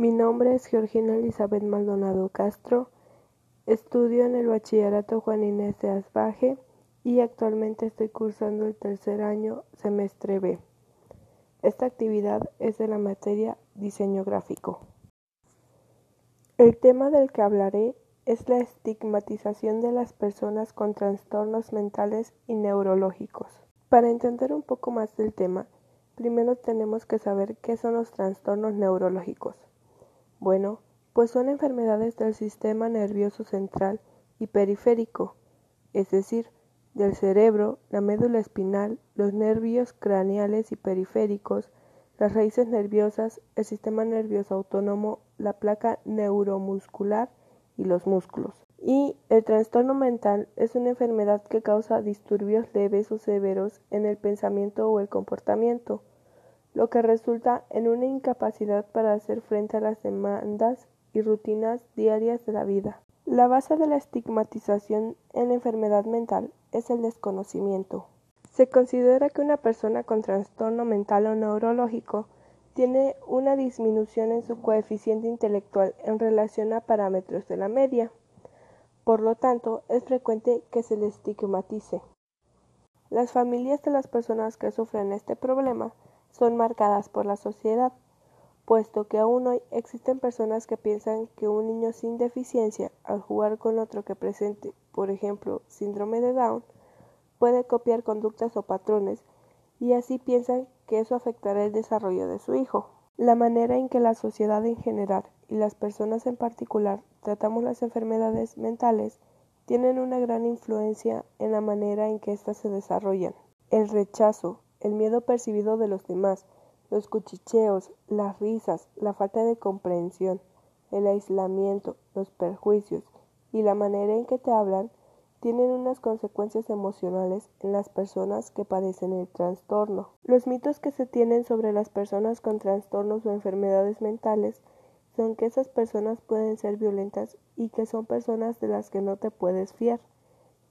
Mi nombre es Georgina Elizabeth Maldonado Castro. Estudio en el Bachillerato Juan Inés de Asbaje y actualmente estoy cursando el tercer año semestre B. Esta actividad es de la materia diseño gráfico. El tema del que hablaré es la estigmatización de las personas con trastornos mentales y neurológicos. Para entender un poco más del tema, primero tenemos que saber qué son los trastornos neurológicos. Bueno, pues son enfermedades del sistema nervioso central y periférico, es decir, del cerebro, la médula espinal, los nervios craneales y periféricos, las raíces nerviosas, el sistema nervioso autónomo, la placa neuromuscular y los músculos. Y el trastorno mental es una enfermedad que causa disturbios leves o severos en el pensamiento o el comportamiento, lo que resulta en una incapacidad para hacer frente a las demandas y rutinas diarias de la vida. La base de la estigmatización en la enfermedad mental es el desconocimiento. Se considera que una persona con trastorno mental o neurológico tiene una disminución en su coeficiente intelectual en relación a parámetros de la media. Por lo tanto, es frecuente que se le estigmatice. Las familias de las personas que sufren este problema son marcadas por la sociedad, puesto que aún hoy existen personas que piensan que un niño sin deficiencia, al jugar con otro que presente, por ejemplo, síndrome de Down, puede copiar conductas o patrones y así piensan que eso afectará el desarrollo de su hijo. La manera en que la sociedad en general y las personas en particular tratamos las enfermedades mentales tienen una gran influencia en la manera en que éstas se desarrollan. El rechazo, el miedo percibido de los demás, los cuchicheos, las risas, la falta de comprensión, el aislamiento, los perjuicios y la manera en que te hablan tienen unas consecuencias emocionales en las personas que padecen el trastorno. Los mitos que se tienen sobre las personas con trastornos o enfermedades mentales son que esas personas pueden ser violentas y que son personas de las que no te puedes fiar,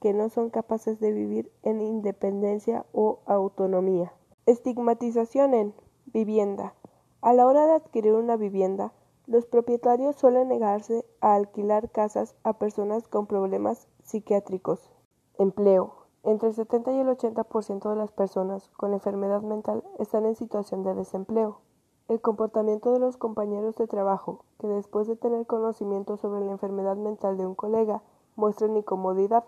que no son capaces de vivir en independencia o autonomía. Estigmatización en vivienda. A la hora de adquirir una vivienda, los propietarios suelen negarse a alquilar casas a personas con problemas psiquiátricos. Empleo. Entre el 70 y el 80% de las personas con enfermedad mental están en situación de desempleo. El comportamiento de los compañeros de trabajo, que después de tener conocimiento sobre la enfermedad mental de un colega, muestran incomodidad.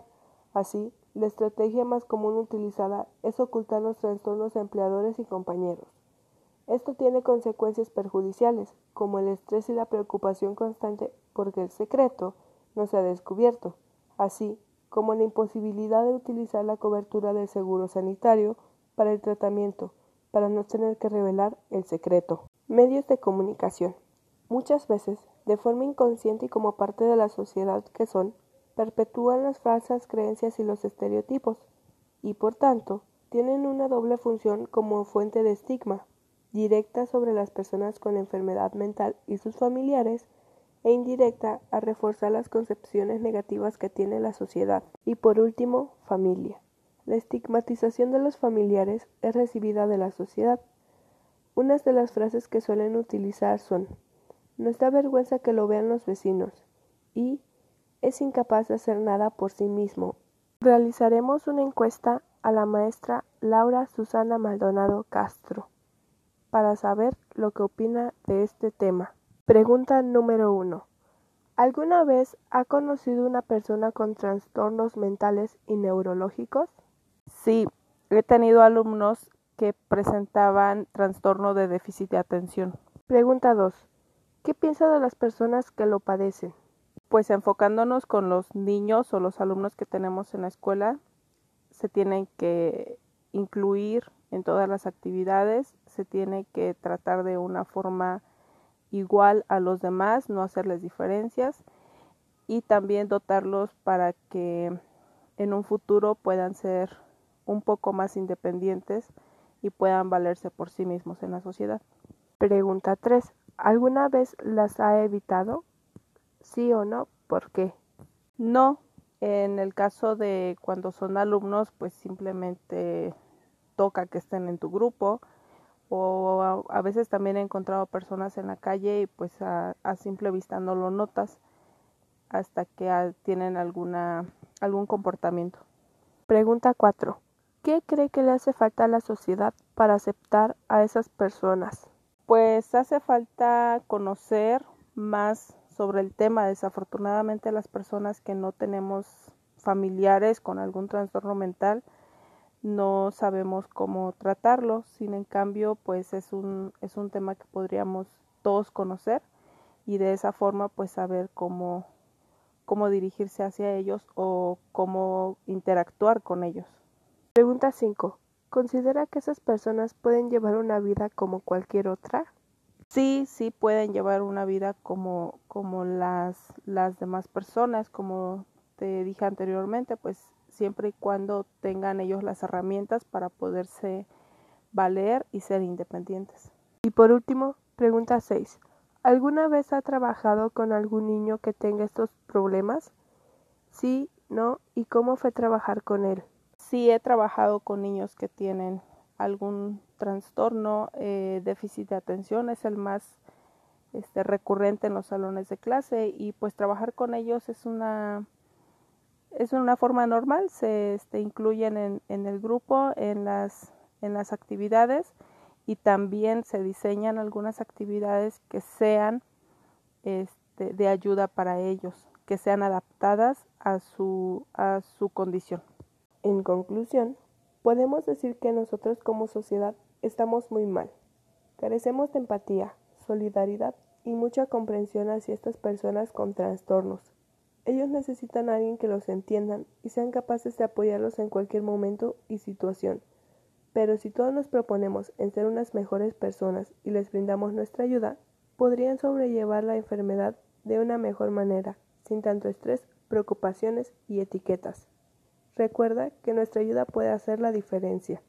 Así, la estrategia más común utilizada es ocultar los trastornos de empleadores y compañeros. Esto tiene consecuencias perjudiciales, como el estrés y la preocupación constante porque el secreto no se ha descubierto así como la imposibilidad de utilizar la cobertura del seguro sanitario para el tratamiento, para no tener que revelar el secreto. Medios de comunicación. Muchas veces, de forma inconsciente y como parte de la sociedad que son, perpetúan las falsas creencias y los estereotipos, y por tanto, tienen una doble función como fuente de estigma, directa sobre las personas con enfermedad mental y sus familiares, e indirecta a reforzar las concepciones negativas que tiene la sociedad. Y por último, familia. La estigmatización de los familiares es recibida de la sociedad. Unas de las frases que suelen utilizar son nos da vergüenza que lo vean los vecinos y es incapaz de hacer nada por sí mismo. Realizaremos una encuesta a la maestra Laura Susana Maldonado Castro para saber lo que opina de este tema. Pregunta número uno. ¿Alguna vez ha conocido una persona con trastornos mentales y neurológicos? Sí, he tenido alumnos que presentaban trastorno de déficit de atención. Pregunta 2. ¿Qué piensa de las personas que lo padecen? Pues enfocándonos con los niños o los alumnos que tenemos en la escuela, se tienen que incluir en todas las actividades, se tiene que tratar de una forma igual a los demás, no hacerles diferencias y también dotarlos para que en un futuro puedan ser un poco más independientes y puedan valerse por sí mismos en la sociedad. Pregunta 3. ¿Alguna vez las ha evitado? ¿Sí o no? ¿Por qué? No. En el caso de cuando son alumnos, pues simplemente toca que estén en tu grupo o a, veces también he encontrado personas en la calle y pues a, simple vista no lo notas hasta que tienen alguna algún comportamiento. Pregunta 4. ¿Qué cree que le hace falta a la sociedad para aceptar a esas personas? Pues hace falta conocer más sobre el tema. Desafortunadamente las personas que no tenemos familiares con algún trastorno mental no sabemos cómo tratarlo. Sin en cambio, pues es un, es un tema que podríamos todos conocer y de esa forma pues saber cómo, cómo dirigirse hacia ellos o cómo interactuar con ellos. Pregunta 5. ¿Considera que esas personas pueden llevar una vida como cualquier otra? Sí, sí pueden llevar una vida como, como las, las demás personas, como te dije anteriormente, pues siempre y cuando tengan ellos las herramientas para poderse valer y ser independientes. Y por último, pregunta 6. ¿Alguna vez ha trabajado con algún niño que tenga estos problemas? Sí, no, ¿y cómo fue trabajar con él? Sí, he trabajado con niños que tienen algún trastorno, eh, déficit de atención es el más este, recurrente en los salones de clase y pues trabajar con ellos es una es una forma normal, se este, incluyen en, el grupo, en las, en las actividades y también se diseñan algunas actividades que sean este, de ayuda para ellos, que sean adaptadas a su, a su condición. En conclusión, podemos decir que nosotros como sociedad estamos muy mal. Carecemos de empatía, solidaridad y mucha comprensión hacia estas personas con trastornos. Ellos necesitan a alguien que los entiendan y sean capaces de apoyarlos en cualquier momento y situación. Pero si todos nos proponemos en ser unas mejores personas y les brindamos nuestra ayuda, podrían sobrellevar la enfermedad de una mejor manera, sin tanto estrés, preocupaciones y etiquetas. Recuerda que nuestra ayuda puede hacer la diferencia.